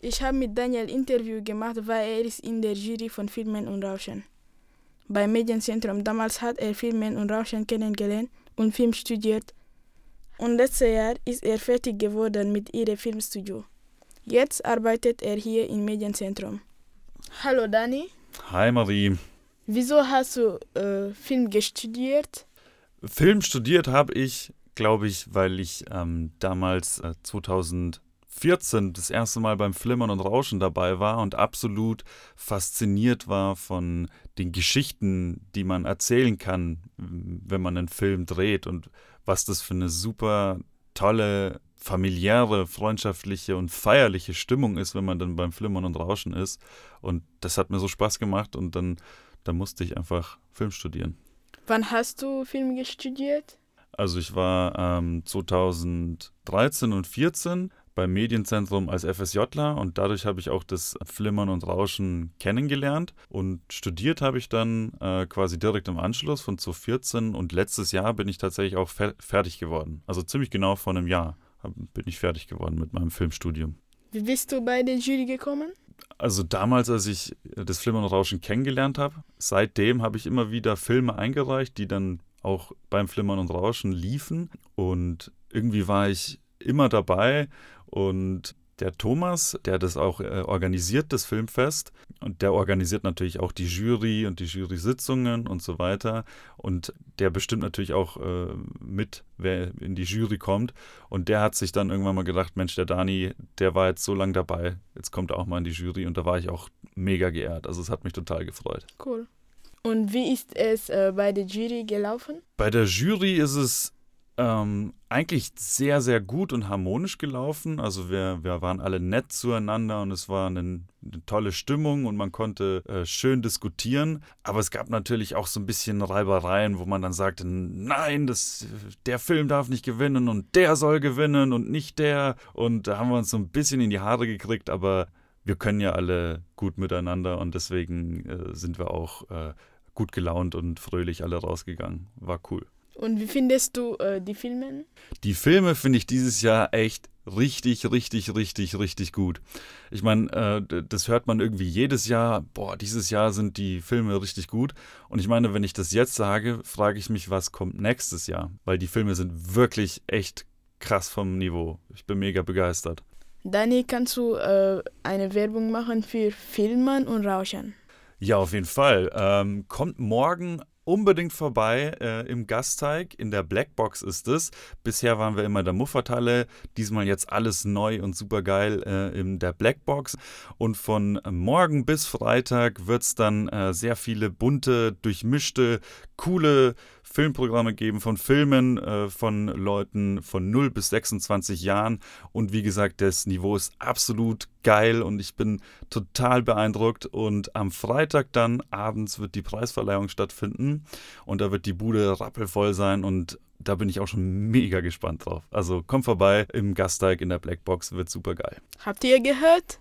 Ich habe mit Daniel Interview gemacht, weil er ist in der Jury von Filmen und Rauschen. Beim Medienzentrum damals hat er Filmen und Rauschen kennengelernt und Film studiert. Und letztes Jahr ist er fertig geworden mit ihrem Filmstudio. Jetzt arbeitet er hier im Medienzentrum. Hallo Dani. Hi Marie. Wieso hast du äh, Film studiert? Film studiert habe ich, glaube ich, weil ich ähm, damals äh, 2014 das erste Mal beim Flimmern und Rauschen dabei war und absolut fasziniert war von den Geschichten, die man erzählen kann, wenn man einen Film dreht und was das für eine super tolle familiäre, freundschaftliche und feierliche Stimmung ist, wenn man dann beim Flimmern und Rauschen ist. Und das hat mir so Spaß gemacht und dann, dann musste ich einfach Film studieren. Wann hast du Film studiert? Also ich war ähm, 2013 und 2014 beim Medienzentrum als FSJler und dadurch habe ich auch das Flimmern und Rauschen kennengelernt und studiert habe ich dann äh, quasi direkt im Anschluss von 2014 und letztes Jahr bin ich tatsächlich auch fer fertig geworden. Also ziemlich genau vor einem Jahr bin ich fertig geworden mit meinem Filmstudium. Wie bist du bei der Jury gekommen? Also damals, als ich das Flimmern und Rauschen kennengelernt habe, seitdem habe ich immer wieder Filme eingereicht, die dann auch beim Flimmern und Rauschen liefen. Und irgendwie war ich immer dabei und der Thomas, der das auch äh, organisiert, das Filmfest, und der organisiert natürlich auch die Jury und die Jury-Sitzungen und so weiter. Und der bestimmt natürlich auch äh, mit, wer in die Jury kommt. Und der hat sich dann irgendwann mal gedacht, Mensch, der Dani, der war jetzt so lange dabei, jetzt kommt er auch mal in die Jury. Und da war ich auch mega geehrt. Also es hat mich total gefreut. Cool. Und wie ist es äh, bei der Jury gelaufen? Bei der Jury ist es ähm, eigentlich sehr, sehr gut und harmonisch gelaufen. Also wir, wir waren alle nett zueinander und es war eine, eine tolle Stimmung und man konnte äh, schön diskutieren. Aber es gab natürlich auch so ein bisschen Reibereien, wo man dann sagte, nein, das, der Film darf nicht gewinnen und der soll gewinnen und nicht der. Und da haben wir uns so ein bisschen in die Haare gekriegt, aber wir können ja alle gut miteinander und deswegen äh, sind wir auch äh, gut gelaunt und fröhlich alle rausgegangen. War cool. Und wie findest du äh, die Filme? Die Filme finde ich dieses Jahr echt richtig, richtig, richtig, richtig gut. Ich meine, äh, das hört man irgendwie jedes Jahr. Boah, dieses Jahr sind die Filme richtig gut. Und ich meine, wenn ich das jetzt sage, frage ich mich, was kommt nächstes Jahr? Weil die Filme sind wirklich echt krass vom Niveau. Ich bin mega begeistert. Dani, kannst du äh, eine Werbung machen für Filmen und Rauschen? Ja, auf jeden Fall. Ähm, kommt morgen unbedingt vorbei äh, im Gasteig. In der Blackbox ist es. Bisher waren wir immer in der Muffertalle. Diesmal jetzt alles neu und super geil äh, in der Blackbox. Und von morgen bis Freitag wird es dann äh, sehr viele bunte, durchmischte, coole Filmprogramme geben von Filmen äh, von Leuten von 0 bis 26 Jahren. Und wie gesagt, das Niveau ist absolut geil und ich bin total beeindruckt. Und am Freitag dann abends wird die Preisverleihung stattfinden und da wird die Bude rappelvoll sein und da bin ich auch schon mega gespannt drauf. Also komm vorbei im Gasteig in der Blackbox, wird super geil. Habt ihr gehört?